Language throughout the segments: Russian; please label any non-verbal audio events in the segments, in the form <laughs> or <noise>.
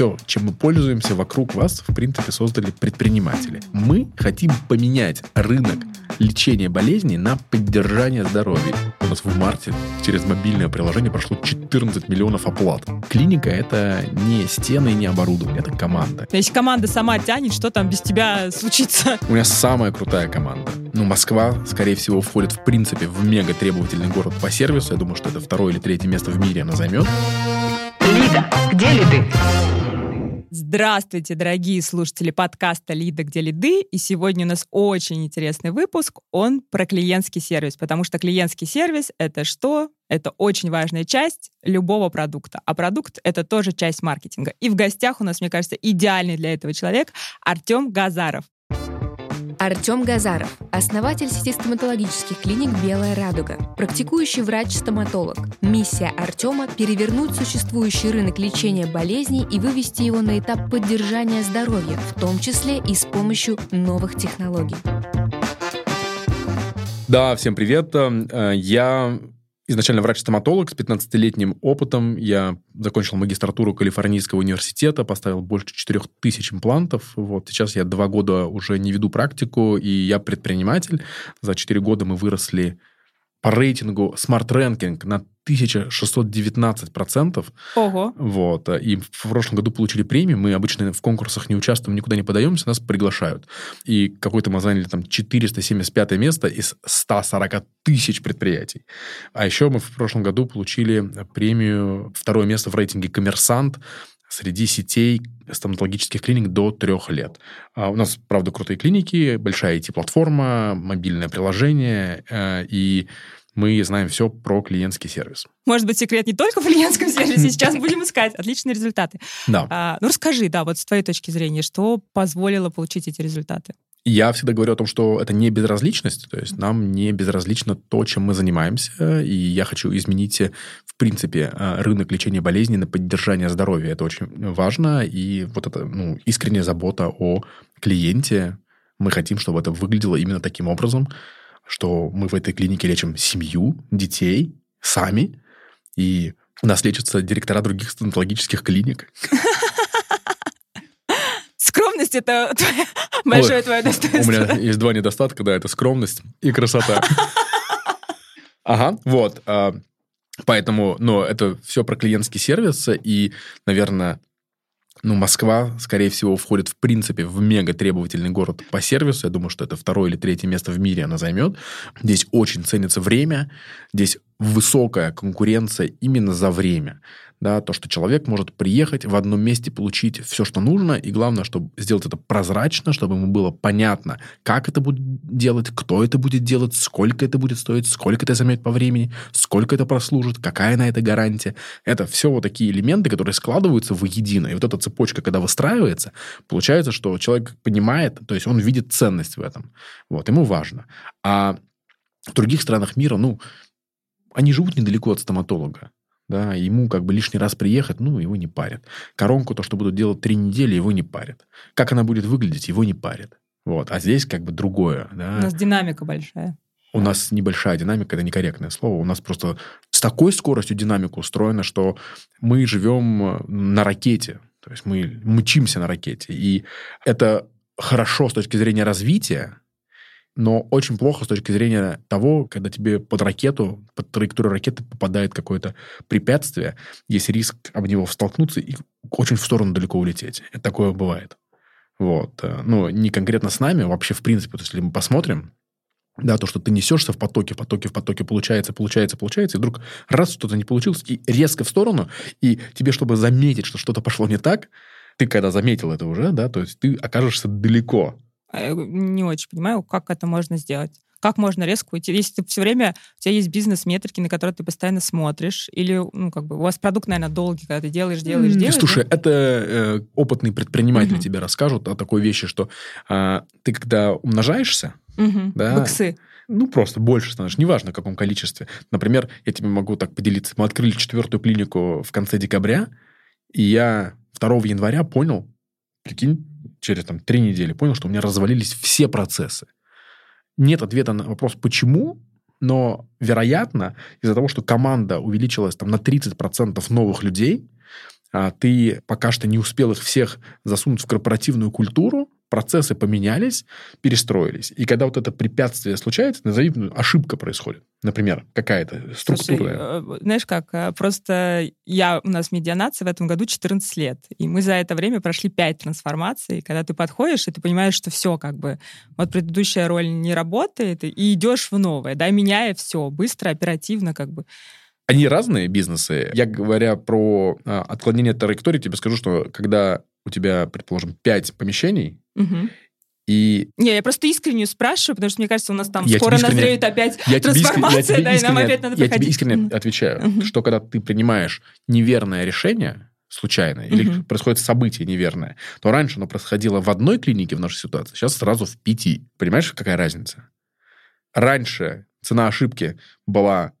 все, чем мы пользуемся вокруг вас, в принципе, создали предприниматели. Мы хотим поменять рынок лечения болезней на поддержание здоровья. У нас в марте через мобильное приложение прошло 14 миллионов оплат. Клиника — это не стены и не оборудование, это команда. Если команда сама тянет, что там без тебя случится? У меня самая крутая команда. Ну, Москва, скорее всего, входит в принципе в мега требовательный город по сервису. Я думаю, что это второе или третье место в мире она займет. Лида, где лиды? Здравствуйте, дорогие слушатели подкаста «Лида, где лиды». И сегодня у нас очень интересный выпуск. Он про клиентский сервис, потому что клиентский сервис — это что? Это очень важная часть любого продукта. А продукт — это тоже часть маркетинга. И в гостях у нас, мне кажется, идеальный для этого человек Артем Газаров. Артем Газаров, основатель сети стоматологических клиник «Белая радуга», практикующий врач-стоматолог. Миссия Артема – перевернуть существующий рынок лечения болезней и вывести его на этап поддержания здоровья, в том числе и с помощью новых технологий. Да, всем привет. Э, я изначально врач-стоматолог с 15-летним опытом. Я закончил магистратуру Калифорнийского университета, поставил больше 4000 имплантов. Вот сейчас я два года уже не веду практику, и я предприниматель. За 4 года мы выросли по рейтингу Smart Ranking на 1619%. Ого. Вот. И в прошлом году получили премию. Мы обычно в конкурсах не участвуем, никуда не подаемся, нас приглашают. И какой-то мы заняли там 475 место из 140 тысяч предприятий. А еще мы в прошлом году получили премию, второе место в рейтинге «Коммерсант» среди сетей стоматологических клиник до трех лет. А у нас, правда, крутые клиники, большая IT-платформа, мобильное приложение, э, и мы знаем все про клиентский сервис. Может быть, секрет не только в клиентском <laughs> сервисе, сейчас будем искать отличные результаты. Да. А, ну, расскажи, да, вот с твоей точки зрения, что позволило получить эти результаты? Я всегда говорю о том, что это не безразличность, то есть нам не безразлично то, чем мы занимаемся, и я хочу изменить, в принципе, э, рынок лечения болезней на поддержание здоровья. Это очень важно, и вот это ну, искренняя забота о клиенте. Мы хотим, чтобы это выглядело именно таким образом, что мы в этой клинике лечим семью, детей, сами, и у нас лечатся директора других стоматологических клиник. <laughs> Скромность — это <laughs> большое твое достоинство. У меня есть два недостатка, да, это скромность и красота. <laughs> Ага, вот. А, поэтому, но это все про клиентский сервис, и, наверное, ну, Москва, скорее всего, входит в принципе в мега требовательный город по сервису. Я думаю, что это второе или третье место в мире она займет. Здесь очень ценится время, здесь высокая конкуренция именно за время да, то, что человек может приехать в одном месте, получить все, что нужно, и главное, чтобы сделать это прозрачно, чтобы ему было понятно, как это будет делать, кто это будет делать, сколько это будет стоить, сколько это займет по времени, сколько это прослужит, какая на это гарантия. Это все вот такие элементы, которые складываются воедино. И вот эта цепочка, когда выстраивается, получается, что человек понимает, то есть он видит ценность в этом. Вот, ему важно. А в других странах мира, ну, они живут недалеко от стоматолога да, ему как бы лишний раз приехать, ну, его не парят. Коронку, то, что будут делать три недели, его не парят. Как она будет выглядеть, его не парят. Вот. А здесь как бы другое. Да. У нас динамика большая. У нас небольшая динамика, это некорректное слово. У нас просто с такой скоростью динамика устроена, что мы живем на ракете. То есть мы мчимся на ракете. И это хорошо с точки зрения развития, но очень плохо с точки зрения того, когда тебе под ракету, под траекторию ракеты попадает какое-то препятствие, есть риск об него столкнуться и очень в сторону далеко улететь. Это такое бывает. Вот. Э, ну, не конкретно с нами, вообще в принципе, то есть, если мы посмотрим, да, то, что ты несешься в потоке, в потоке, в потоке, получается, получается, получается, и вдруг раз что-то не получилось, и резко в сторону, и тебе, чтобы заметить, что что-то пошло не так, ты когда заметил это уже, да, то есть ты окажешься далеко не очень понимаю, как это можно сделать. Как можно резко уйти? Если ты все время, у тебя есть бизнес-метрики, на которые ты постоянно смотришь, или, ну, как бы, у вас продукт, наверное, долгий, когда ты делаешь, делаешь, делаешь. Слушай, да? это э, опытные предприниматели угу. тебе расскажут о такой вещи, что э, ты, когда умножаешься, угу. да, Быксы. ну, просто больше становишься, неважно, в каком количестве. Например, я тебе могу так поделиться. Мы открыли четвертую клинику в конце декабря, и я 2 января понял, прикинь, через там, три недели понял, что у меня развалились все процессы. Нет ответа на вопрос, почему, но, вероятно, из-за того, что команда увеличилась там, на 30% новых людей, а, ты пока что не успел их всех засунуть в корпоративную культуру, процессы поменялись, перестроились. И когда вот это препятствие случается, назови, ошибка происходит. Например, какая-то структурная. Слушай, э, знаешь как, э, просто я, у нас медианация в этом году 14 лет, и мы за это время прошли 5 трансформаций, когда ты подходишь, и ты понимаешь, что все как бы, вот предыдущая роль не работает, и идешь в новое, да, меняя все быстро, оперативно как бы. Они разные бизнесы. Я, говоря про а, отклонение траектории, тебе скажу, что когда у тебя, предположим, 5 помещений, Угу. и Не, я просто искренне спрашиваю, потому что мне кажется, у нас там Я скоро тебе искренне- назреют опять я тебе, искренне, трансформация, тебе да, и нам искренне- опять надо я тебе проходить. искренне Мгм. отвечаю, Мгм. что когда ты принимаешь неверное решение, случайно, или Мгм. происходит событие неверное, то раньше оно происходило в одной клинике в нашей ситуации, сейчас сразу в пяти. Понимаешь, какая разница? Раньше цена ошибки была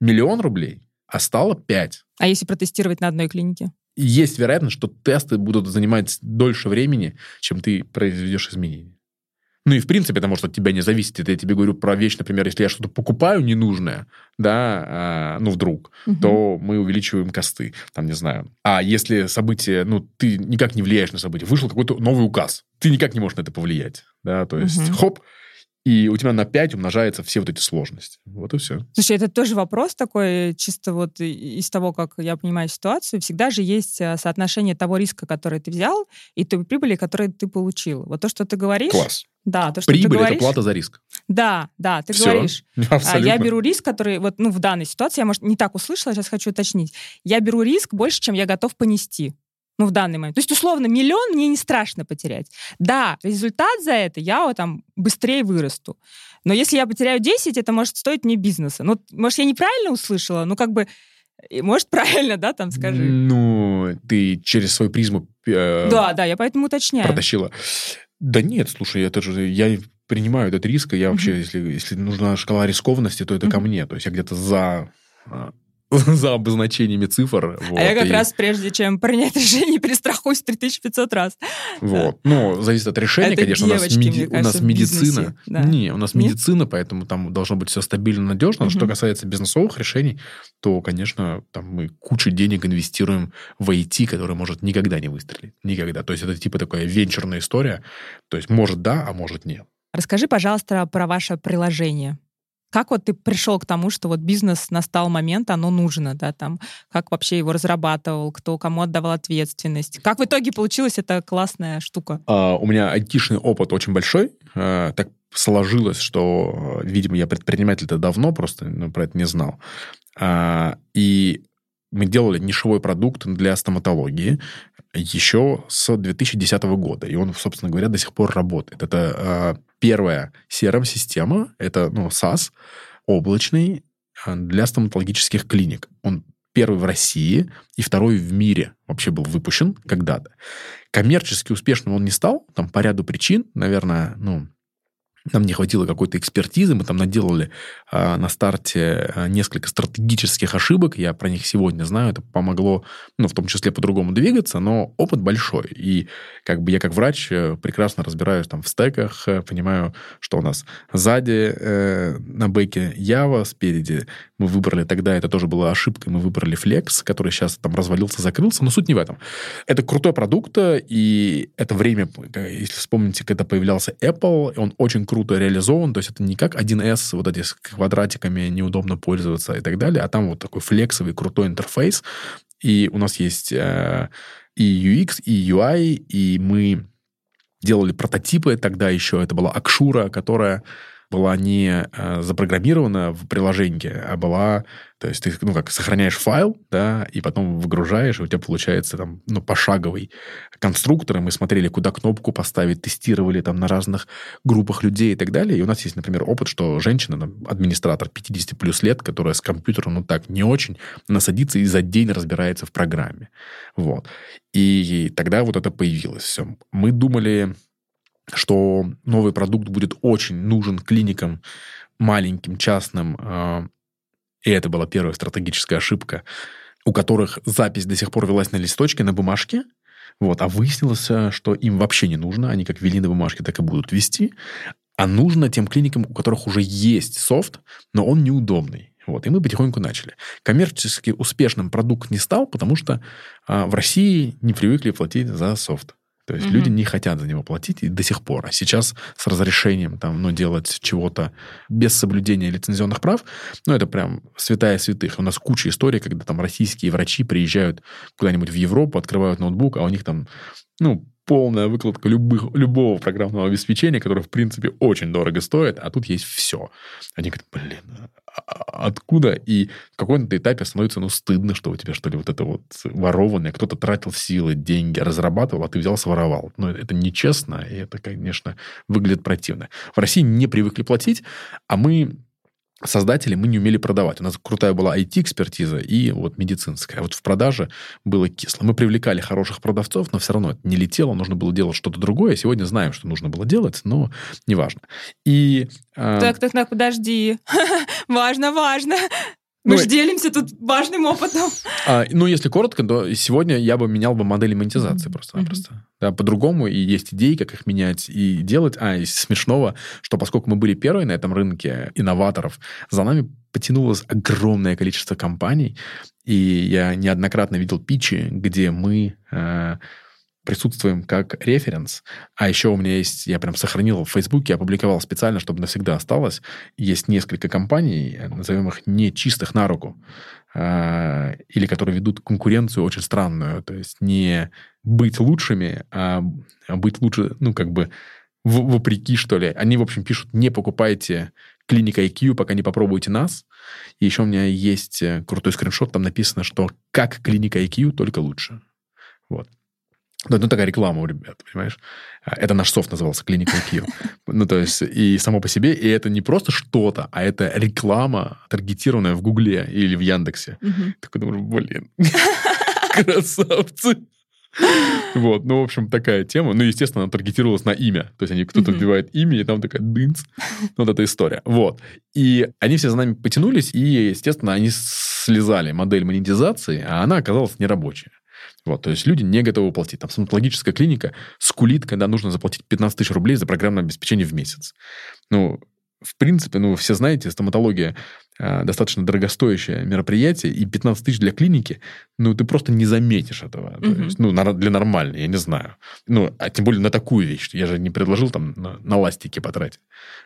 миллион рублей, а стало пять. А если протестировать на одной клинике? Есть вероятность, что тесты будут занимать дольше времени, чем ты произведешь изменения. Ну и в принципе, это может от тебя не зависеть. Это я тебе говорю про вещь, например, если я что-то покупаю ненужное, да, а, ну вдруг, Мгм. то мы увеличиваем косты, там, не знаю. А если событие, ну, ты никак не влияешь на событие, вышел какой-то новый указ, ты никак не можешь на это повлиять, да, то есть Мгм. хоп, и у тебя на 5 умножаются все вот эти сложности. Вот и все. Слушай, это тоже вопрос такой, чисто вот из того, как я понимаю ситуацию. Всегда же есть э, соотношение того риска, который ты взял, и той прибыли, которую ты получил. Вот то, что ты говоришь... Класс. Да, то, что ты Прибыль – это говоришь... плата за риск. Да, да, ты Всё. говоришь. <laughs> А, Абсолютно. Я беру риск, который вот ну в данной ситуации я может не так услышала, сейчас хочу уточнить. Я беру риск больше, чем я готов понести. Ну, в данный момент. То есть, условно, миллион мне не страшно потерять. Да, результат за это я вот там быстрее вырасту. Но если я потеряю 10, это может стоить мне бизнеса. Ну, может, я неправильно услышала? Ну, как бы, может, <laughs> правильно, да, там скажи. Ну, ты через свою призму э, Да, да, я поэтому уточняю. протащила. Да нет, слушай, это же я принимаю этот риск, и я вообще, Мгм. если, если нужна шкала рискованности, то это ко Мгм. мне. То есть я где-то за, а, <laughs> за обозначениями цифр. а я вот, как и- раз, прежде чем принять решение, <laughs> перестрахуюсь 3500 раз. Вот. Ну, зависит от решения, Это конечно. у нас, девочки, меди- мне у нас кажется, медицина. бизнесе, да. Не, у нас Нет? медицина, поэтому там должно быть все стабильно, надежно. Но Что касается бизнесовых решений, то, конечно, там мы кучу денег инвестируем в IT, который может никогда не выстрелить. Никогда. То есть это типа такая венчурная история. То есть может да, а может нет. Расскажи, пожалуйста, про ваше приложение. Как вот ты пришел к тому, что вот бизнес настал момент, оно нужно, да, там, как вообще его разрабатывал, кто кому отдавал ответственность? Как в итоге получилась эта классная штука? А, у меня айтишный опыт очень большой. А, так сложилось, что, видимо, я предприниматель-то давно, просто ну, про это не знал. А, и мы делали нишевой продукт для стоматологии еще с 2010 года. И он, собственно говоря, до сих пор работает. Это первая CRM-система, это ну, SaaS, облачный а, для стоматологических клиник. Он первый в России и второй в мире вообще был выпущен когда-то. Коммерчески успешным он не стал, там по ряду причин, наверное, ну, нам не хватило какой-то экспертизы, мы там наделали а, на старте а, несколько стратегических ошибок, я про них сегодня знаю, это помогло, ну, в том числе по-другому двигаться, но опыт большой, и как бы я как врач э, прекрасно разбираюсь там в стеках, э, понимаю, что у нас сзади э, на бэке Java, спереди мы выбрали, тогда это тоже была ошибка, мы выбрали Flex, который сейчас там развалился, закрылся, но суть не в этом. Это крутой продукт, э, и это время, э, если вспомните, когда появлялся Apple, он очень круто реализован, то есть это не как 1С, вот эти с квадратиками неудобно пользоваться и так далее, а там вот такой флексовый крутой интерфейс, и у нас есть э, и UX, и UI, и мы делали прототипы, тогда еще. Это была Акшура, которая была не э, запрограммирована в приложении, а была, то есть ты, ну, как сохраняешь файл, да, и потом выгружаешь, и у тебя получается там, ну, пошаговый конструктор, и мы смотрели, куда кнопку поставить, тестировали там на разных группах людей и так далее. И у нас есть, например, опыт, что женщина, там, администратор 50 плюс лет, которая с компьютером, ну, так, не очень, она садится и за день разбирается в программе. Вот. И тогда вот это появилось все. Мы думали, что новый продукт будет очень нужен клиникам маленьким, частным, э, и это была первая стратегическая ошибка, у которых запись до сих пор велась на листочке, на бумажке, вот, а выяснилось, э, что им вообще не нужно, они как вели на бумажке, так и будут вести, а нужно тем клиникам, у которых уже есть софт, но он неудобный. Вот, и мы потихоньку начали. Коммерчески успешным продукт не стал, потому что а, в России не привыкли платить за софт. То есть mm-hmm. люди не хотят за него платить и до сих пор. А сейчас с разрешением там, ну, делать чего-то без соблюдения лицензионных прав, ну, это прям святая святых. У нас куча историй, когда там российские врачи приезжают куда-нибудь в Европу, открывают ноутбук, а у них там, ну, полная выкладка любых, любого программного обеспечения, которое, в принципе, очень дорого стоит, а тут есть все. Они говорят, блин, а, а откуда? И в каком-то этапе становится, ну, стыдно, что у тебя, что ли, вот это вот ворованное, кто-то тратил силы, деньги, разрабатывал, а ты взял, своровал. Ну, это нечестно, и это, конечно, выглядит противно. В России не привыкли платить, а мы создатели мы не умели продавать. У нас крутая была IT-экспертиза и вот медицинская. Вот в продаже было кисло. Мы привлекали хороших продавцов, но все равно это не летело, нужно было делать что-то другое. Сегодня знаем, что нужно было делать, но неважно. И... Э... Так, так, так, подожди. <laughs> важно, важно. Мы ну, же делимся тут важным опытом. А, ну, если коротко, то сегодня я бы менял бы модели монетизации mm-hmm. просто-напросто. Mm-hmm. Да, по-другому, и есть идеи, как их менять и делать. А, из смешного, что поскольку мы были первые на этом рынке инноваторов, за нами потянулось огромное количество компаний, и я неоднократно видел питчи, где мы... Э, присутствуем как референс. А еще у меня есть, я прям сохранил в Фейсбуке, опубликовал специально, чтобы навсегда осталось. Есть несколько компаний, назовем их не чистых на руку, а, или которые ведут конкуренцию очень странную. То есть не быть лучшими, а, быть лучше, ну, как бы вопреки, что ли. Они, в общем, пишут, не покупайте клиника IQ, пока не попробуете нас. И еще у меня есть э, крутой скриншот, там написано, что как клиника IQ, только лучше. Вот. Ну, ну, такая реклама у ребят, понимаешь? А, это наш софт назывался Клиника IQ. <laughs> Ну, то есть, и само по себе, и это не просто что-то, а это реклама, таргетированная в Гугле или в Яндексе. Такой думаешь, блин, <laughs> красавцы. Вот, ну, в общем, такая тема. Ну, естественно, она таргетировалась на имя. То есть, они кто-то вбивает имя, и там такая дынц. Вот эта история. Вот. И они все за нами потянулись, и, естественно, они слезали модель монетизации, а она оказалась нерабочая. Вот, то есть люди не готовы платить. Там стоматологическая клиника скулит, когда нужно заплатить 15 тысяч рублей за программное обеспечение в месяц. Ну, в принципе, ну, все знаете, стоматология достаточно дорогостоящее мероприятие, и 15 тысяч для клиники, ну, ты просто не заметишь этого. Mm-hmm. То есть, ну, для нормальной, я не знаю. Ну, а тем более на такую вещь. Я же не предложил там на, на ластики потратить.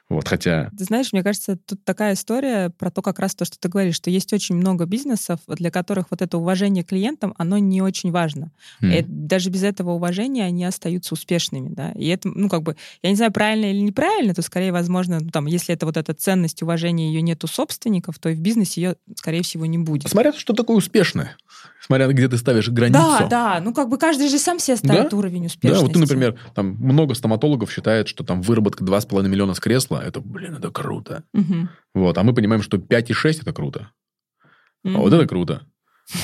Вот, хотя... Ты знаешь, мне кажется, тут такая история про то, как раз то, что ты говоришь, что есть очень много бизнесов, для которых вот это уважение клиентам, оно не очень важно. Mm. И даже без этого уважения они остаются успешными, да. И это, ну, как бы, я не знаю, правильно или неправильно, то скорее, возможно, ну, там, если это вот эта ценность уважения, ее нет у собственников, то и в бизнесе ее, скорее всего, не будет. Смотря что такое успешное. Смотря где ты ставишь границу. Да, да. Ну, как бы каждый же сам себе ставит да? уровень успешности. Да, вот ты, например, там много стоматологов считают, что там выработка 2,5 миллиона с кресла, это, блин, это круто. Угу. Вот, а мы понимаем, что 5,6 это круто. Угу. А вот это круто.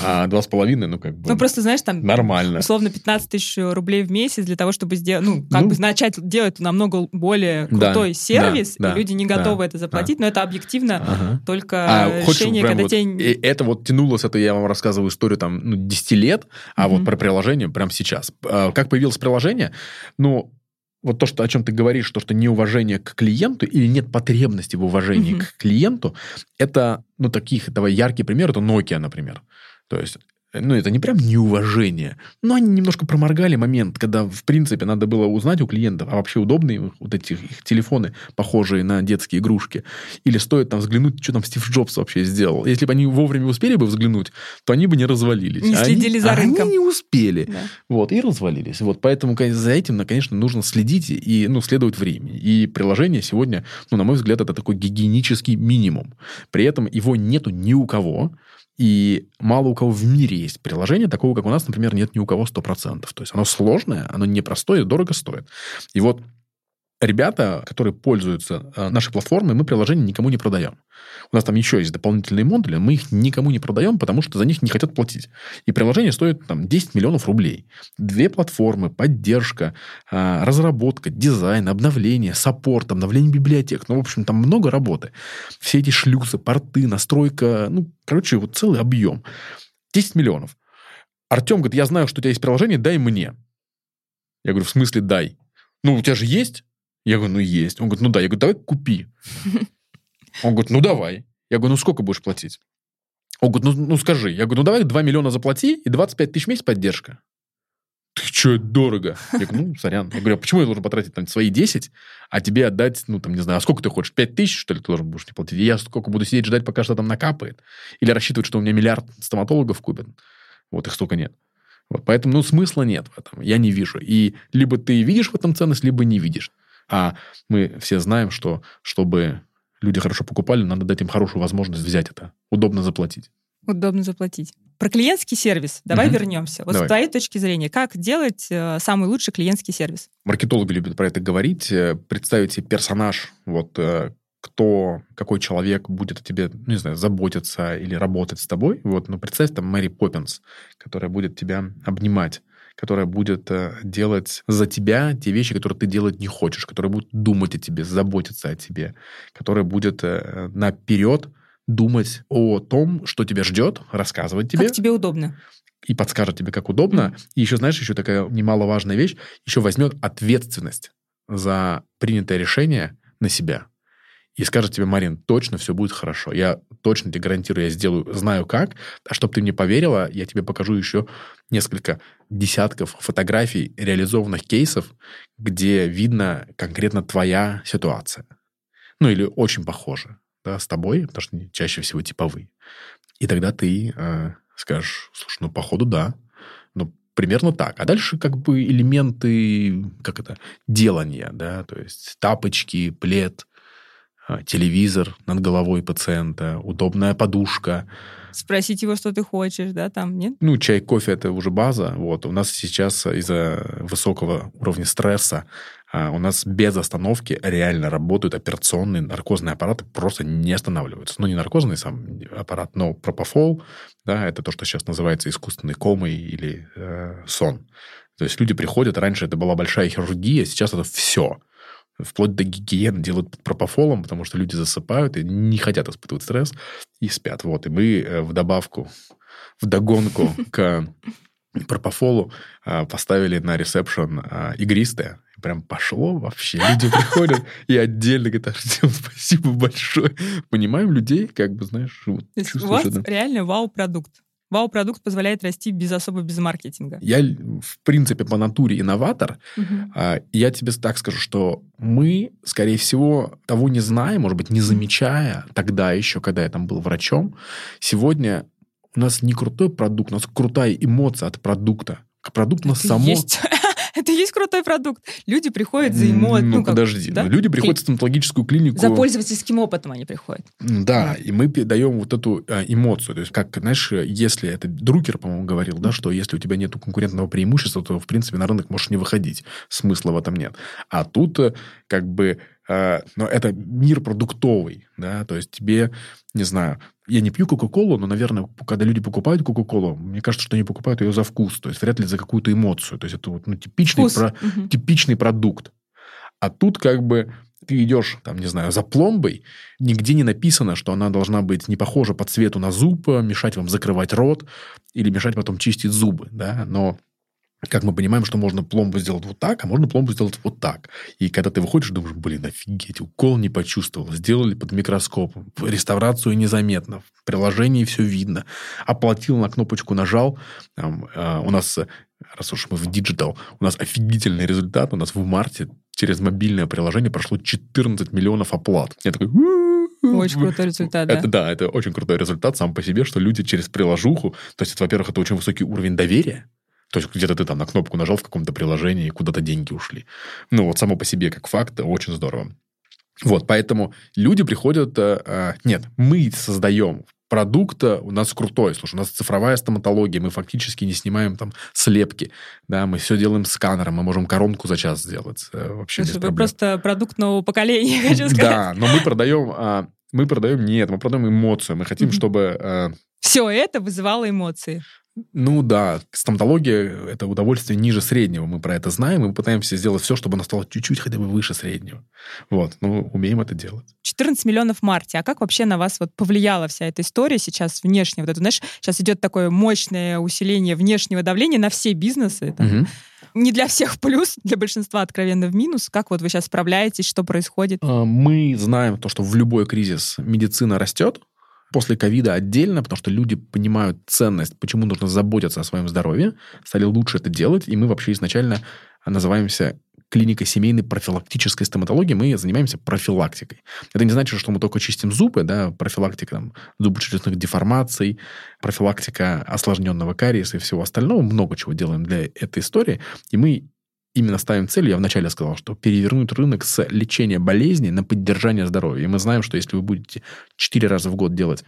А два с половиной, ну, как бы... Ну, просто, знаешь, там... Нормально. Условно 15 тысяч рублей в месяц для того, чтобы сделать... Ну, как ну, бы начать делать намного более крутой да, сервис, да, и люди не готовы да, это заплатить, да. но это объективно ага. только а, решение, когда вот, тебе... Это вот тянулось, это я вам рассказываю историю там, ну, 10 лет, а mm вот про приложение прямо сейчас. А, как появилось приложение? Ну, вот то, что, о чем ты говоришь, то, что неуважение к клиенту или нет потребности в уважении mm-hmm. к клиенту, это, ну, таких, давай, яркий пример, это Nokia, например. То есть ну, это не прям неуважение, но они немножко проморгали момент, когда, в принципе, надо было узнать у клиентов, а вообще удобные вот эти их телефоны, похожие на детские игрушки, или стоит там взглянуть, что там Стив Джобс вообще сделал. Если бы они вовремя успели бы взглянуть, то они бы не развалились. Не следили они, за рынком. Они не успели. Да. Вот, и развалились. Вот, поэтому за этим, конечно, нужно следить и, ну, следовать времени. И приложение сегодня, ну, на мой взгляд, это такой гигиенический минимум. При этом его нету ни у кого, и мало у кого в мире есть приложение, такого, как у нас, например, нет ни у кого 100%. То есть оно сложное, оно непростое, дорого стоит. И вот ребята, которые пользуются э, нашей платформой, мы приложение никому не продаем. У нас там еще есть дополнительные модули, мы их никому не продаем, потому что за них не хотят платить. И приложение стоит там 10 миллионов рублей. Две платформы, поддержка, э, разработка, дизайн, обновление, саппорт, обновление библиотек. Ну, в общем, там много работы. Все эти шлюзы, порты, настройка, ну, короче, вот целый объем. 10 миллионов. Артем говорит, я знаю, что у тебя есть приложение, дай мне. Я говорю, в смысле дай? Ну, у тебя же есть? Я говорю, ну есть. Он говорит, ну да. Я говорю, давай купи. <laughs> Он говорит, ну давай. Я говорю, ну сколько будешь платить? Он говорит, ну, ну скажи. Я говорю, ну давай 2 миллиона заплати и 25 тысяч в месяц поддержка. Ты что, это дорого? Я говорю, ну, сорян. Я говорю, а почему я должен потратить там свои 10, а тебе отдать, ну, там, не знаю, а сколько ты хочешь? 5 тысяч, что ли, ты должен будешь не платить? И я сколько буду сидеть ждать, пока что там накапает? Или рассчитывать, что у меня миллиард стоматологов купят? Вот их столько нет. Вот, поэтому, ну, смысла нет в этом. Я не вижу. И либо ты видишь в этом ценность, либо не видишь. А мы все знаем, что чтобы люди хорошо покупали, надо дать им хорошую возможность взять это. Удобно заплатить. Удобно заплатить. Про клиентский сервис. Давай Мгм. вернемся. Вот Давай. с твоей точки зрения, как делать э, самый лучший клиентский сервис? Маркетологи любят про это говорить. Э, Представить себе персонаж, вот э, кто, какой человек будет о тебе, ну, не знаю, заботиться или работать с тобой. Вот, ну, представь там Мэри Поппинс, которая будет тебя обнимать, которая будет э, делать за тебя те вещи, которые ты делать не хочешь, которая будет думать о тебе, заботиться о тебе, которая будет э, наперед думать о том, что тебя ждет, рассказывать тебе Как тебе удобно? и подскажет тебе, как удобно. И еще, знаешь, еще такая немаловажная вещь, еще возьмет ответственность за принятое решение на себя. И скажет тебе, Марин, точно все будет хорошо. Я точно тебе гарантирую, я сделаю, знаю как. А чтобы ты мне поверила, я тебе покажу еще несколько десятков фотографий реализованных кейсов, где видно конкретно твоя ситуация. Ну, или очень похожа да, с тобой, потому что они чаще всего типовые. И тогда ты э, скажешь, слушай, ну, походу, да. Ну, примерно так. А дальше как бы элементы, как это, делания, да, то есть тапочки, плед, телевизор над головой пациента, удобная подушка, Спросить его, что ты хочешь, да, там, нет? ну, чай, кофе – это уже база. Вот. У нас сейчас из-за высокого уровня стресса а, у нас без остановки реально работают операционные наркозные аппараты, просто не останавливаются. Ну, не наркозный сам аппарат, но пропофол, да, это то, что сейчас называется искусственной комой или э, сон. То есть люди приходят, раньше это была большая хирургия, сейчас это все. Вплоть до гигиены делают под пропофолом, потому что люди засыпают и не хотят испытывать стресс и спят. Вот. И мы э, в добавку, в догонку <laughs> к пропофолу а, поставили на ресепшн а, игристое. Прям пошло вообще. Люди <laughs> приходят и отдельно говорят, Артем, спасибо большое. Понимаем людей, как бы, знаешь, вот, у вас реально вау-продукт. Вау-продукт позволяет расти без особо без маркетинга. Я, в принципе, по натуре инноватор. А, Я тебе так скажу, что мы, скорее всего, того не зная, может быть, не замечая тогда еще, когда я там был врачом, сегодня у нас не крутой продукт, у нас крутая эмоция от продукта. Продукт у нас само... есть. <laughs> Это есть крутой продукт. Люди приходят за эмоцией. Ну, подожди. да? ну, Люди приходят в стоматологическую клинику... За пользовательским опытом они приходят. М, Да, и мы пе- даем вот эту э, эмоцию. То есть, как, знаешь, если это Друкер, по-моему, говорил, да, что если у тебя нет конкурентного преимущества, то, в принципе, на рынок можешь не выходить. Смысла в этом нет. А тут, э, как бы, э, но это мир продуктовый, да, то есть тебе, не знаю, я не пью Кока-Колу, но, наверное, когда люди покупают Кока-Колу, мне кажется, что они покупают ее за вкус, то есть вряд ли за какую-то эмоцию. То есть это вот, ну, типичный, Вкус. про- Мгм. типичный продукт. А тут как бы ты идешь, там, не знаю, за пломбой, нигде не написано, что она должна быть не похожа по цвету на зуб, мешать вам закрывать рот или мешать потом чистить зубы, да, но как мы понимаем, что можно пломбу сделать вот так, а можно пломбу сделать вот так. И когда ты выходишь, думаешь, блин, офигеть, укол не почувствовал. Сделали под микроскопом. Реставрацию незаметно. В приложении все видно. Оплатил, на кнопочку нажал. Там, э, у нас, раз уж мы в digital, у нас офигительный результат. У нас в марте через мобильное приложение прошло 14 миллионов оплат. Я такой... Очень крутой результат, да. Это да, это очень крутой результат сам по себе, что люди через приложуху, то есть, это, во-первых, это очень высокий уровень доверия, то есть где-то ты там на кнопку нажал в каком-то приложении, и куда-то деньги ушли. Ну вот само по себе как факт очень здорово. Вот, поэтому люди приходят... э, э, нет, мы создаем продукт э, у нас крутой. Слушай, у нас цифровая стоматология, мы фактически не снимаем там слепки, да, мы все делаем сканером, мы можем коронку за час сделать вообще без Слушай, вы проблем. просто продукт нового поколения, <laughs> хочу сказать. Да, но мы продаем, а, мы продаем нет, мы продаем эмоцию. Мы хотим, чтобы, Все это вызывало эмоции. Ну да, стоматология это удовольствие ниже среднего. Мы про это знаем, и мы пытаемся сделать все, чтобы оно стало чуть-чуть хотя бы выше среднего. Вот, ну умеем это делать. 14 миллионов в марте. А как вообще на вас вот повлияла вся эта история сейчас внешне? Вот это, знаешь, сейчас идет такое мощное усиление внешнего давления на все бизнесы. Там, Мгм. Не для всех плюс, для большинства откровенно в минус. Как вот вы сейчас справляетесь, что происходит? А, Мы знаем то, что в любой кризис медицина растет, после ковида отдельно, потому что люди понимают ценность, почему нужно заботиться о своем здоровье, стали лучше это делать, и мы вообще изначально называемся клиника семейной профилактической стоматологии, мы занимаемся профилактикой. Это не значит, что мы только чистим зубы, да, профилактика там, зубочелюстных деформаций, профилактика осложненного кариеса и всего остального. Много чего делаем для этой истории. И мы именно ставим цель, я вначале сказал, что перевернуть рынок с лечения болезней на поддержание здоровья. И мы знаем, что если вы будете 4 раза в год делать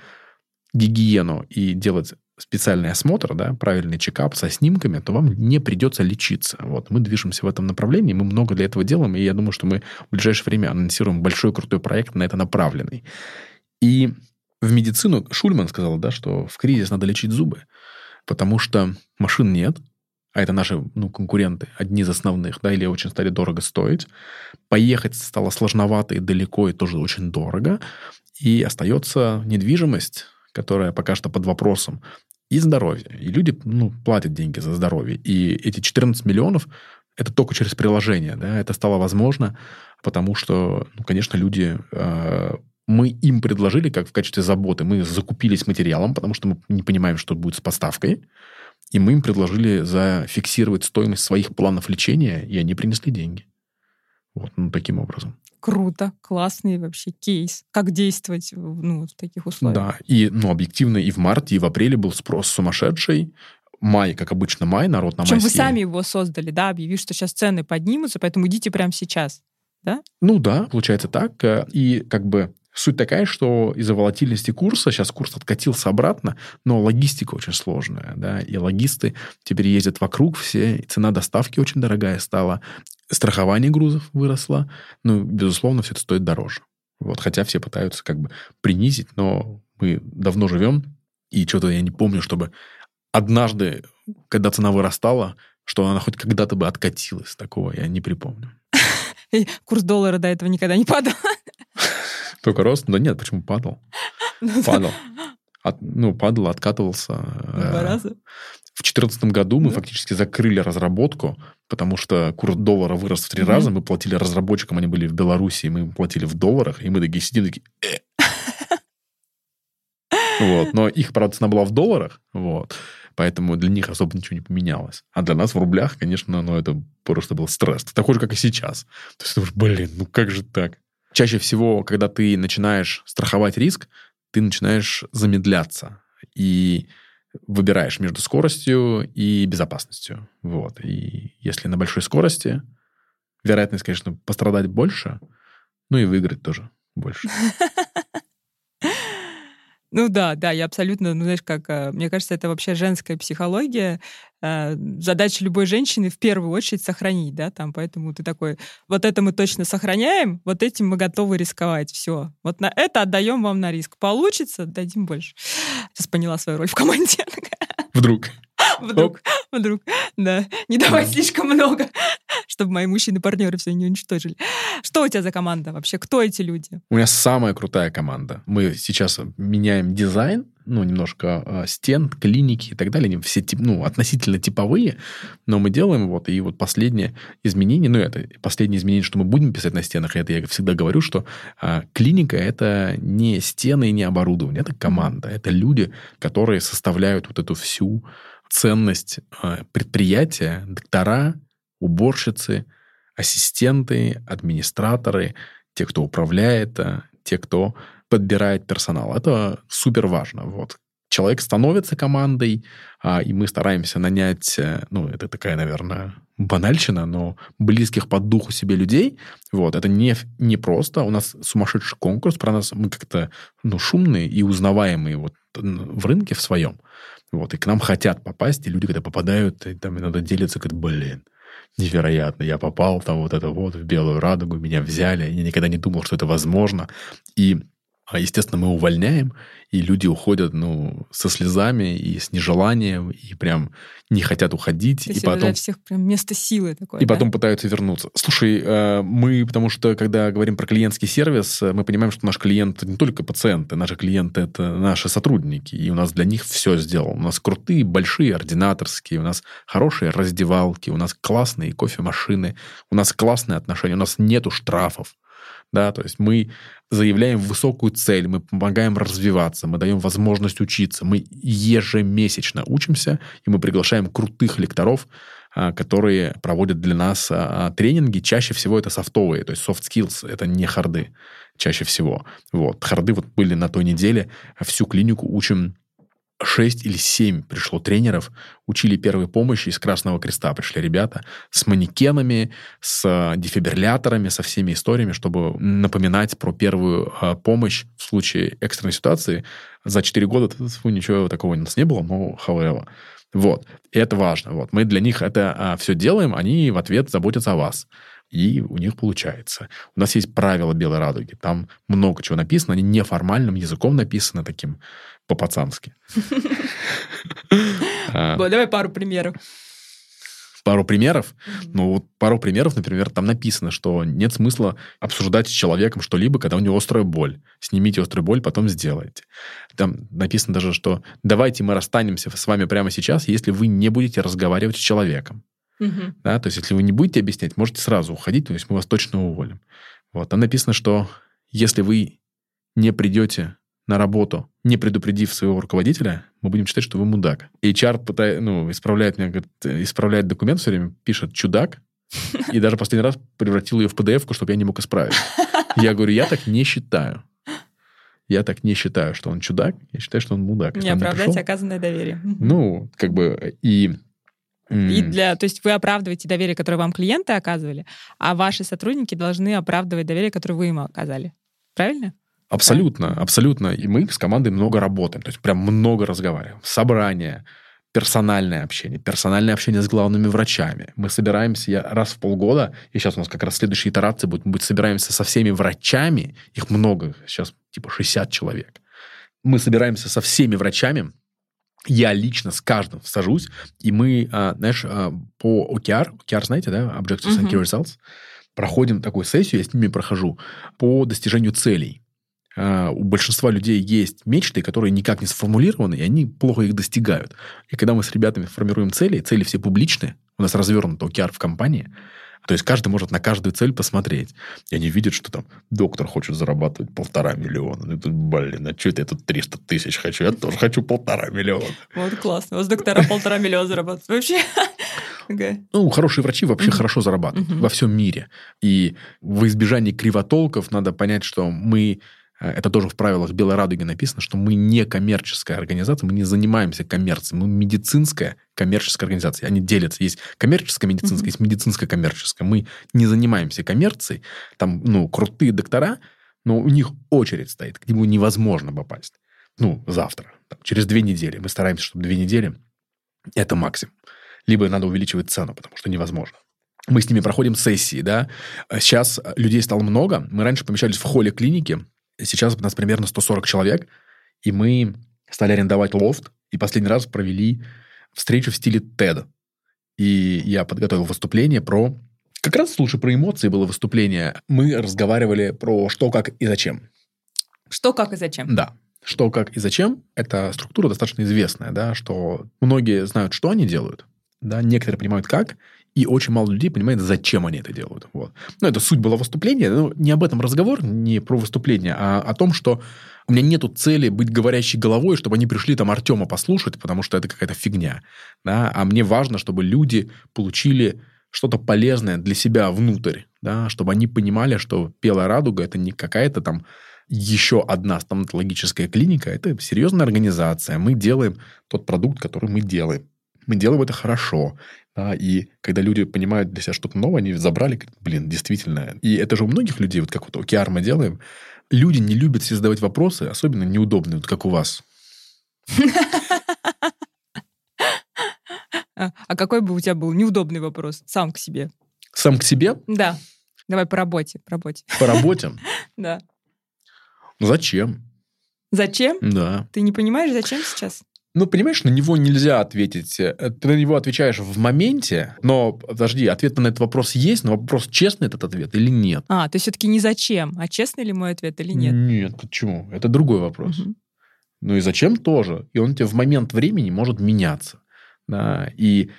гигиену и делать специальный осмотр, да, правильный чекап со снимками, то вам не придется лечиться. Вот. Мы движемся в этом направлении, мы много для этого делаем, и я думаю, что мы в ближайшее время анонсируем большой крутой проект на это направленный. И в медицину Шульман сказал, да, что в кризис надо лечить зубы, потому что машин нет, а это наши ну, конкуренты, одни из основных, да, или очень стали дорого стоить. Поехать стало сложновато и далеко, и тоже очень дорого. И остается недвижимость, которая пока что под вопросом, и здоровье. И люди ну, платят деньги за здоровье. И эти 14 миллионов это только через приложение. Да? Это стало возможно, потому что, ну, конечно, люди... Э, мы им предложили, как в качестве заботы, мы закупились материалом, потому что мы не понимаем, что будет с поставкой. И мы им предложили зафиксировать стоимость своих планов лечения, и они принесли деньги. Вот, ну, таким образом. Круто, классный вообще кейс. Как действовать ну, в таких условиях? Да, и ну, объективно и в марте, и в апреле был спрос сумасшедший. Май, как обычно, май, народ на Причем майские. вы сами его создали, да, объявив, что сейчас цены поднимутся, поэтому идите прямо сейчас, да? Ну да, получается так. И как бы Суть такая, что из-за волатильности курса, сейчас курс откатился обратно, но логистика очень сложная, да, и логисты теперь ездят вокруг все, и цена доставки очень дорогая стала, страхование грузов выросло, ну, безусловно, все это стоит дороже. Вот, хотя все пытаются как бы принизить, но мы давно живем, и что-то я не помню, чтобы однажды, когда цена вырастала, что она хоть когда-то бы откатилась. Такого я не припомню. <laughs> Курс доллара до этого никогда не падал. Только рост? Да нет, почему падал? <laughs> Ну падал. От, ну, падал, откатывался. Два раза? В 2014 году мы фактически закрыли разработку, потому что курс доллара вырос в три раза. Мы платили разработчикам, они были в Беларуси, мы платили в долларах, и мы такие сидим, такие... «Э». <laughs> Вот. Но их, правда, цена была в долларах, вот. Поэтому для них особо ничего не поменялось. А для нас в рублях, конечно, ну, это просто был стресс. Такой же, как и сейчас. То есть ты думаешь, блин, ну как же так? Чаще всего, когда ты начинаешь страховать риск, ты начинаешь замедляться и выбираешь между скоростью и безопасностью. Вот. И если на большой скорости, вероятность, конечно, пострадать больше, ну и выиграть тоже больше. <laughs> Ну да, да, я абсолютно, ну знаешь, как, э, мне кажется, это вообще женская психология. Э, задача любой женщины в первую очередь сохранить, да, там, поэтому ты такой, вот это мы точно сохраняем, вот этим мы готовы рисковать, все. Вот на это отдаем вам на риск. Получится, дадим больше. Сейчас поняла свою роль в команде. Вдруг. <laughs> Вдруг, <laughs> вдруг, да. Не давай слишком много, <laughs> чтобы мои мужчины-партнеры все не уничтожили. Что у тебя за команда вообще? Кто эти люди? У меня самая крутая команда. Мы сейчас меняем дизайн, ну, немножко э, стен, клиники и так далее. Они все тип, ну, относительно типовые, но мы делаем вот, и вот последнее изменение, ну, это последнее изменение, что мы будем писать на стенах, это я всегда говорю, что э, клиника – это не стены и не оборудование, это команда, это люди, которые составляют вот эту всю ценность э, предприятия, доктора, уборщицы, ассистенты, администраторы, те, кто управляет, э, те, кто подбирает персонал. Это супер важно. Вот. Человек становится командой, а, и мы стараемся нанять, э, ну, это такая, наверное, банальщина, но близких по духу себе людей. Вот, это не, не просто. У нас сумасшедший конкурс, про нас мы как-то, ну, шумные и узнаваемые вот в рынке в своем. Вот, и к нам хотят попасть, и люди, когда попадают, и там иногда делятся, говорят, блин, невероятно, я попал там вот это вот в белую радугу, меня взяли, я никогда не думал, что это возможно. И а, естественно, мы увольняем, и люди уходят, ну, со слезами и с нежеланием, и прям не хотят уходить. То и потом... для всех прям место силы такое, И да? потом пытаются вернуться. Слушай, э, мы, потому что, когда говорим про клиентский сервис, э, мы понимаем, что наш клиент не только пациенты, наши клиенты – это наши сотрудники, и у нас для них все сделано. У нас крутые, большие ординаторские, у нас хорошие раздевалки, у нас классные кофемашины, у нас классные отношения, у нас нету штрафов. Да, то есть мы заявляем высокую цель, мы помогаем развиваться, мы даем возможность учиться, мы ежемесячно учимся, и мы приглашаем крутых лекторов, а, которые проводят для нас а, тренинги. Чаще всего это софтовые, то есть soft skills, это не харды чаще всего. Вот. Харды вот были на той неделе, всю клинику учим 6 или 7 пришло тренеров, учили первой помощи, из Красного Креста пришли ребята с манекенами, с дефибрилляторами, со всеми историями, чтобы напоминать про первую а, помощь в случае экстренной ситуации. За 4 года ничего такого у нас не было, но however. Вот. И это важно. Вот. Мы для них это а, все делаем, они в ответ заботятся о вас. И у них получается. У нас есть правила белой радуги. Там много чего написано. Они неформальным языком написаны таким по-пацански. <laughs> А. Давай пару примеров. Пару примеров. Ну, вот пару примеров, например, там написано, что нет смысла обсуждать с человеком что-либо, когда у него острая боль. Снимите острую боль, потом сделайте. Там написано даже, что давайте мы расстанемся с вами прямо сейчас, если вы не будете разговаривать с человеком. Угу. Да, то есть, если вы не будете объяснять, можете сразу уходить, то есть мы вас точно уволим. Вот. Там написано, что если вы не придете на работу, не предупредив своего руководителя, мы будем считать, что вы мудак. HR пытает, ну, исправляет меня, говорит, исправляет документ все время, пишет «чудак», и даже последний раз превратил ее в PDF-ку, чтобы я не мог исправить. Я говорю, я так не считаю. Я так не считаю, что он чудак, я считаю, что он мудак. Не оправдайте оказанное доверие. Ну, как бы, и и для, то есть вы оправдываете доверие, которое вам клиенты оказывали, а ваши сотрудники должны оправдывать доверие, которое вы им оказали. Правильно? Абсолютно, да? абсолютно. И мы с командой много работаем, то есть прям много разговариваем. Собрания, персональное общение, персональное общение с главными врачами. Мы собираемся я раз в полгода, и сейчас у нас как раз следующая итерация будет, мы собираемся со всеми врачами, их много, сейчас типа 60 человек. Мы собираемся со всеми врачами, я лично с каждым сажусь, и мы, а, знаешь, а, по OKR, OKR знаете, да, Objectives and Key Results, проходим такую сессию, я с ними прохожу, по достижению целей. А, у большинства людей есть мечты, которые никак не сформулированы, и они плохо их достигают. И когда мы с ребятами формируем цели, цели все публичные, у нас развернут OKR в компании, то есть каждый может на каждую цель посмотреть. И они видят, что там доктор хочет зарабатывать полтора миллиона. Ну, тут, блин, а что это я тут 300 тысяч хочу? Я тоже хочу полтора миллиона. Вот классно. У вас доктора полтора миллиона зарабатывают. Вообще... <laughs> Okay. Ну, хорошие врачи вообще mm-hmm. хорошо зарабатывают mm-hmm. во всем мире. И в избежании кривотолков надо понять, что мы это тоже в правилах Белой Радуги написано, что мы не коммерческая организация, мы не занимаемся коммерцией, мы медицинская коммерческая организация. Они делятся. Есть коммерческая медицинская, mm-hmm. есть медицинская коммерческая. Мы не занимаемся коммерцией. Там, ну, крутые доктора, но у них очередь стоит, к нему невозможно попасть. Ну, завтра, там, через две недели. Мы стараемся, чтобы две недели это максимум. Либо надо увеличивать цену, потому что невозможно. Мы с ними проходим сессии, да. Сейчас людей стало много. Мы раньше помещались в холле клиники, Сейчас у нас примерно 140 человек, и мы стали арендовать лофт, и последний раз провели встречу в стиле TED. И я подготовил выступление про... Как раз, слушай, про эмоции было выступление. Мы разговаривали про что, как и зачем. Что, как и зачем? Да. Что, как и зачем – это структура достаточно известная, да, что многие знают, что они делают, да, некоторые понимают как, и очень мало людей понимает, зачем они это делают. Вот. Ну, это суть была выступления. Но не об этом разговор, не про выступление, а о том, что у меня нету цели быть говорящей головой, чтобы они пришли там Артема послушать, потому что это какая-то фигня. Да? А мне важно, чтобы люди получили что-то полезное для себя внутрь, да? чтобы они понимали, что Белая радуга – это не какая-то там еще одна стоматологическая клиника, это серьезная организация. Мы делаем тот продукт, который мы делаем. Мы делаем это хорошо. Да, и когда люди понимают для себя что-то новое, они забрали, блин, действительно. И это же у многих людей, вот как вот океар мы делаем, люди не любят себе задавать вопросы, особенно неудобные, вот как у вас. А, а какой бы у тебя был неудобный вопрос сам к себе? Сам к себе? Да. Давай по работе. По работе. По работе? <laughs> Да. Зачем? Зачем? Да. Ты не понимаешь, зачем сейчас? Ну, понимаешь, на него нельзя ответить. Э, ты на него отвечаешь в моменте, но, подожди, ответ на этот вопрос есть, но вопрос, честный этот ответ или нет. А, то есть все-таки не зачем, а честный ли мой ответ или нет? Нет, почему? Это другой вопрос. Угу. Ну и зачем тоже? И он тебе в момент времени может меняться. Да? И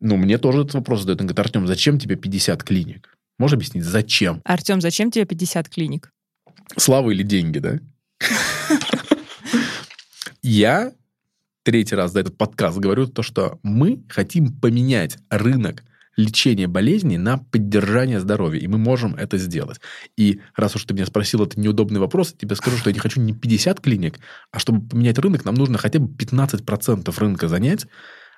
ну, мне тоже этот вопрос задают. Он говорит, Артем, зачем тебе 50 клиник? Можешь объяснить, зачем? Артем, зачем тебе 50 клиник? Слава или деньги, да? <laughs> Я третий раз за этот подкаст говорю то, что мы хотим поменять рынок лечения болезней на поддержание здоровья, и мы можем это сделать. И раз уж ты меня спросил, это неудобный вопрос, тебе скажу, что я не хочу не 50 клиник, а чтобы поменять рынок, нам нужно хотя бы 15% рынка занять,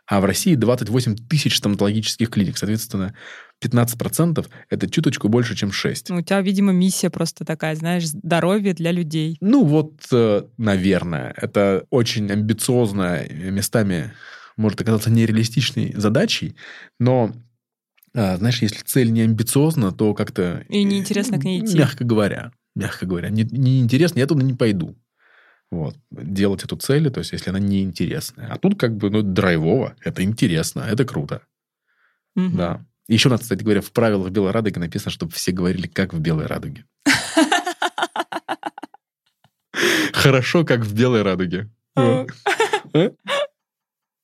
а в России 28 тысяч стоматологических клиник. Соответственно, 15% это чуточку больше, чем 6. Ну, у тебя, видимо, миссия просто такая, знаешь, здоровье для людей. Ну, вот, э, наверное. Это очень амбициозная, местами может оказаться нереалистичной задачей, но а, знаешь, если цель не амбициозна, то как-то... И неинтересно к ней идти. Мягко говоря. Мягко говоря. Неинтересно, не, не интересно, я туда не пойду. Вот. Делать эту цель, то есть, если она неинтересная. А тут как бы, ну, драйвово. Это интересно, это круто. Мгм. Да. Еще, надо, кстати говоря, в правилах Белой Радуги написано, чтобы все говорили, как в Белой Радуге. <laughs> Хорошо, как в Белой Радуге.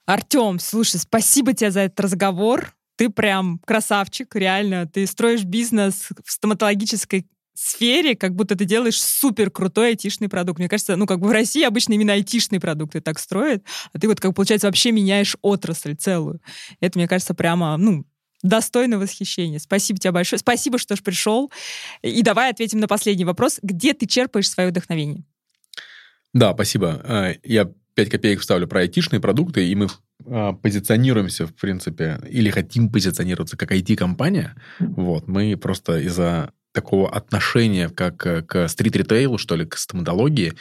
Артем, слушай, спасибо тебе за этот разговор. Ты прям красавчик, реально. Ты строишь бизнес в стоматологической сфере, как будто ты делаешь супер крутой айтишный продукт. Мне кажется, ну, как бы в России обычно именно айтишные продукты так строят, а ты вот, как получается, вообще меняешь отрасль целую. Это, мне кажется, прямо, ну, достойно восхищения. Спасибо тебе большое. Спасибо, что ж пришел. И давай ответим на последний вопрос. Где ты черпаешь свое вдохновение? Да, спасибо. А, Я 5 копеек вставлю про айтишные продукты, и мы а, позиционируемся, в принципе, или хотим позиционироваться как IT-компания. Вот. Мы просто из-за такого отношения как к стрит-ритейлу, что ли, к стоматологии,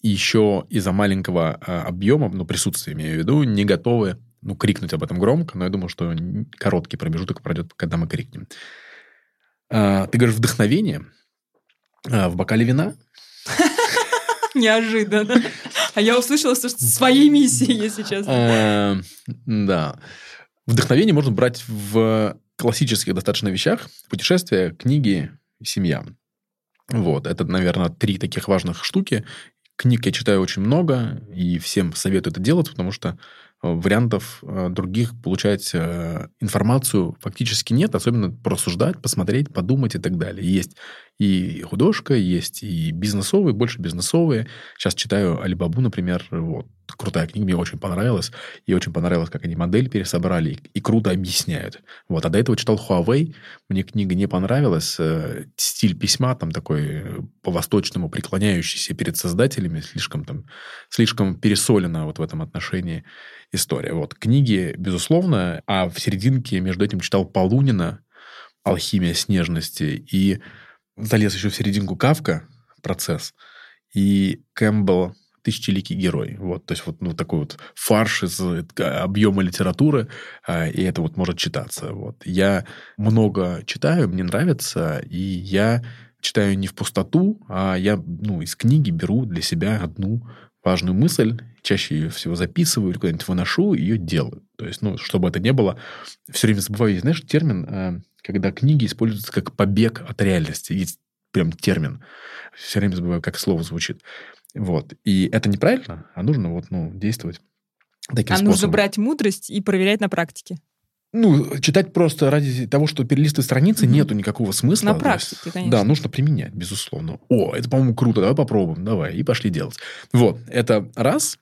и еще из-за маленького а, объема, ну, присутствия, имею в виду, не готовы ну, крикнуть об этом громко, но я думаю, что короткий промежуток пройдет, когда мы крикнем. А, Ты говоришь вдохновение А, в бокале вина? <laughs> Неожиданно. А я услышала, что своей миссии, если честно. Э, Да. Вдохновение можно брать в классических достаточно вещах. Путешествия, книги, семья. Вот. Это, наверное, три таких важных штуки. Книг я читаю очень много, и всем советую это делать, потому что вариантов э, других получать э, информацию фактически нет, особенно просуждать, посмотреть, подумать и так далее. Есть и художка, есть и бизнесовые, больше бизнесовые. Сейчас читаю Алибабу, например, вот, крутая книга, мне очень понравилась. И очень понравилось, как они модель пересобрали и, и круто объясняют. Вот. А до этого читал Huawei, мне книга не понравилась. э, Стиль письма там такой э, по-восточному преклоняющийся перед создателями, слишком там, слишком пересолена вот в этом отношении история. Вот. Книги, безусловно, а в серединке между этим читал Полунина «Алхимия снежности» и залез еще в серединку Кавка «Процесс» и Кэмпбелл «Тысячеликий герой». Вот, то есть вот ну, такой вот фарш из э, объема литературы, а, и это вот может читаться. Вот. Я много читаю, мне нравится, и я читаю не в пустоту, а я ну, из книги беру для себя одну важную мысль, чаще ее всего записываю или куда-нибудь выношу, и ее делаю. То есть, ну, чтобы это не было... Все время забываю, знаешь, термин, э, когда книги используются как побег от реальности. Есть прям термин. Все время забываю, как слово звучит. Вот. И это неправильно, а нужно вот, ну, действовать таким А способом. нужно брать мудрость и проверять на практике. Ну, читать просто ради того, что перелистывать страницы, Мгм. нету никакого смысла. На практике, есть, конечно. Да, нужно применять, безусловно. О, это, по-моему, круто, давай попробуем, давай, и пошли делать. Вот, это раз.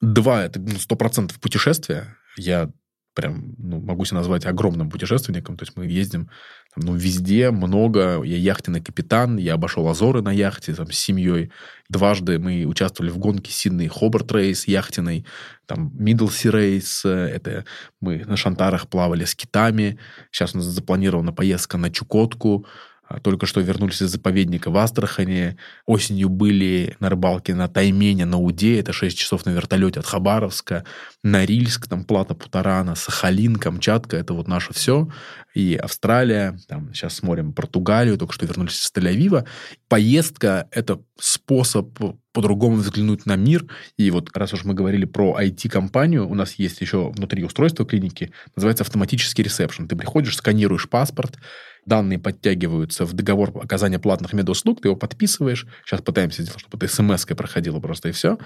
Два, это ну, сто процентов путешествия. Я прям ну, могу себя назвать огромным путешественником. То есть мы ездим там, ну, везде, много. Я яхтенный капитан, я обошел Азоры на яхте там, с семьей. Дважды мы участвовали в гонке Сидней Хобарт Рейс яхтенный, там Миддлси Рейс, это мы на Шантарах плавали с китами. Сейчас у нас запланирована поездка на Чукотку. А, Только что вернулись из заповедника в Астрахане. Осенью были на рыбалке на Таймене, на Уде. Это 6 часов на вертолете от Хабаровска. Норильск, там Плата Путарана, Сахалин, Камчатка. Это вот наше все. И Австралия. Там сейчас смотрим Португалию. Только что вернулись из Тель-Авива. Поездка – это способ по-другому взглянуть на мир. И вот раз уж мы говорили про IT-компанию, у нас есть еще внутри устройства клиники, называется автоматический ресепшн. Ты приходишь, сканируешь паспорт, данные подтягиваются в договор оказания платных медуслуг, ты его подписываешь. Сейчас пытаемся сделать, чтобы это смс-кой проходило просто и все.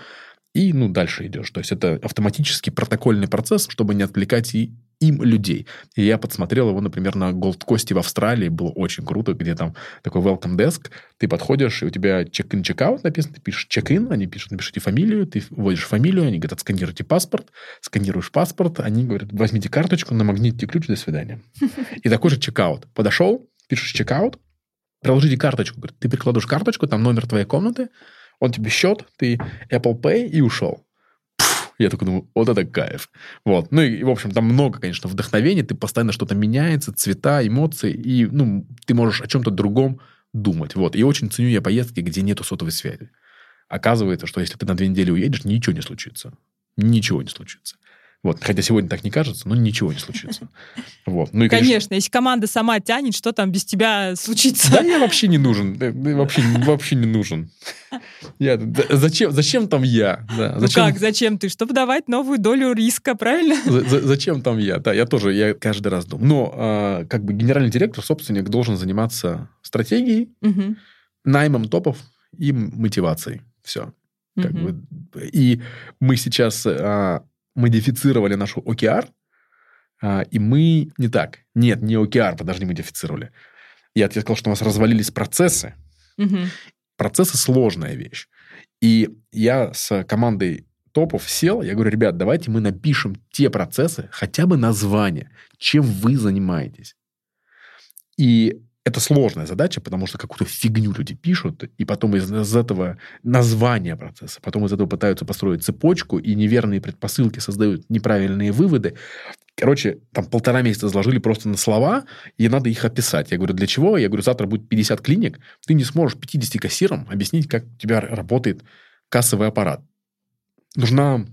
И, ну, дальше идешь. То есть это автоматический протокольный процесс, чтобы не отвлекать и им людей. И я подсмотрел его, например, на Coast в Австралии. Было очень круто, где там такой welcome desk. Ты подходишь, и у тебя check-in, check-out написано. Ты пишешь check-in, они пишут, напишите фамилию. Ты вводишь фамилию, они говорят, отсканируйте паспорт. Сканируешь паспорт, они говорят, возьмите карточку, намагните ключ, до свидания. <laughs> И такой же check-out. Подошел, пишешь check-out, приложите карточку. Говорит, ты прикладываешь карточку, там номер твоей комнаты, он тебе счет, ты Apple Pay и ушел. Я такой думаю, вот это кайф. Вот. Ну и, в общем, там много, конечно, вдохновения, ты постоянно что-то меняется, цвета, эмоции, и, ну, ты можешь о чем-то другом думать. Вот. И очень ценю я поездки, где нету сотовой связи. Оказывается, что если ты на две недели уедешь, ничего не случится. Ничего не случится. Вот. Хотя сегодня так не кажется, но ничего не случится. Вот. Ну, и, конечно, конечно, если команда сама тянет, что там без тебя случится? Да я вообще не нужен. Вообще, вообще не нужен. Я, да, зачем, зачем там я? Да, ну зачем? Ну как, зачем ты? Чтобы давать новую долю риска, правильно? За, за, зачем там я? Да, я тоже, я каждый раз думаю. Но а, как бы генеральный директор, собственник, должен заниматься стратегией, угу. наймом топов и мотивацией. Все. Как угу. бы, и мы сейчас а, модифицировали нашу OKR, а, и мы... Не так. Нет, не OKR, подожди, модифицировали. Я тебе сказал, что у нас развалились процессы. Угу. Процессы сложная вещь. И я с командой топов сел, я говорю, ребят, давайте мы напишем те процессы, хотя бы название, чем вы занимаетесь. И это сложная задача, потому что какую-то фигню люди пишут, и потом из, из этого названия процесса, потом из этого пытаются построить цепочку, и неверные предпосылки создают неправильные выводы. Короче, там полтора месяца заложили просто на слова, и надо их описать. Я говорю, для чего? Я говорю, завтра будет 50 клиник, ты не сможешь 50 кассирам объяснить, как у тебя работает кассовый аппарат. Нужна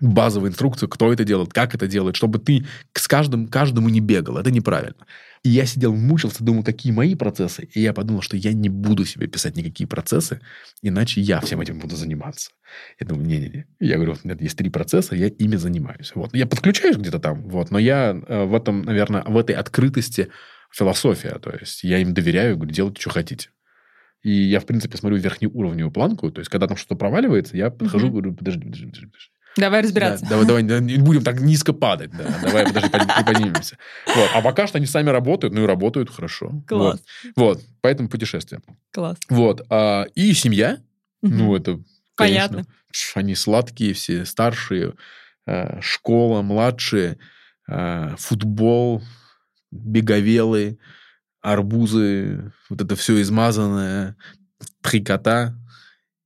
базовая инструкция, кто это делает, как это делает, чтобы ты с каждым, каждому не бегал. Это неправильно. И я сидел, мучился, думал, какие мои процессы. И я подумал, что я не буду себе писать никакие процессы, иначе я всем этим буду заниматься. Я думаю, не-не-не. Я говорю, вот, нет, есть три процесса, я ими занимаюсь. Вот. Я подключаюсь где-то там, вот, но я э, в этом, наверное, в этой открытости философия. То есть я им доверяю, говорю, делайте, что хотите. И я, в принципе, смотрю верхнеуровневую планку. То есть, когда там что-то проваливается, я подхожу, угу. говорю, подожди, подожди, подожди, подожди. Давай разбираться. Да, давай, давай, не будем так низко падать. Да. Давай подожди, поднимемся. Вот. А пока что они сами работают, ну и работают хорошо. Класс. Вот. вот. Поэтому путешествие. Класс. Вот. А, и семья. Угу. Ну, это, конечно, Понятно. Они сладкие все, старшие, а, школа, младшие, а, футбол, беговелы, арбузы, вот это все измазанное, три кота,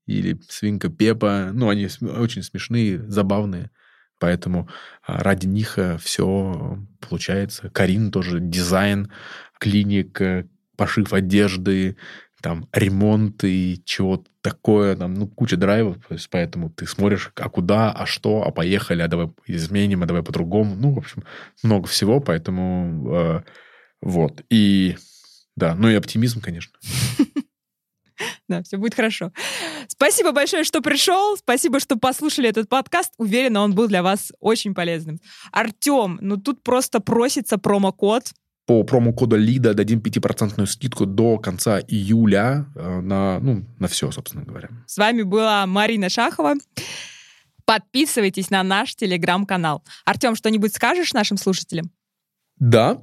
или свинка Пепа. Ну, они очень смешные, забавные. Поэтому а, ради них э, все получается. Карин тоже дизайн, клиник, э, пошив одежды, там ремонт и чего-то такое, там, ну, куча драйвов, то есть поэтому ты смотришь, а куда, а что, а поехали, а давай изменим, а давай по-другому. Ну, в общем, много всего, поэтому э, вот. И да, ну и оптимизм, конечно. <laughs> Да, все будет хорошо. Спасибо большое, что пришел. Спасибо, что послушали этот подкаст. Уверена, он был для вас очень полезным. Артем, ну тут просто просится промокод. По промокоду ЛИДа дадим 5% скидку до конца июля э, на, ну, на все, собственно говоря. С вами была Марина Шахова. Подписывайтесь на наш телеграм-канал. Артем, что-нибудь скажешь нашим слушателям? Да,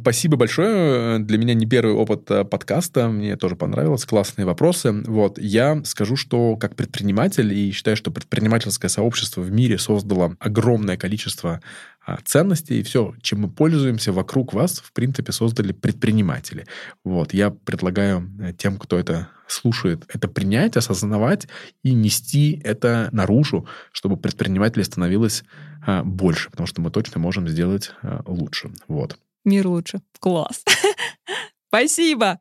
спасибо большое. Для меня не первый опыт а, подкаста. Мне тоже понравилось. Классные вопросы. Вот. Я скажу, что как предприниматель, и считаю, что предпринимательское сообщество в мире создало огромное количество а, ценностей, и все, чем мы пользуемся вокруг вас, в принципе, создали предприниматели. Вот. Я предлагаю э, тем, кто это слушает, это принять, осознавать и нести это наружу, чтобы предпринимателей становилось больше, потому что мы точно можем сделать лучше. Вот. Мир лучше. Класс. <laughs> Спасибо.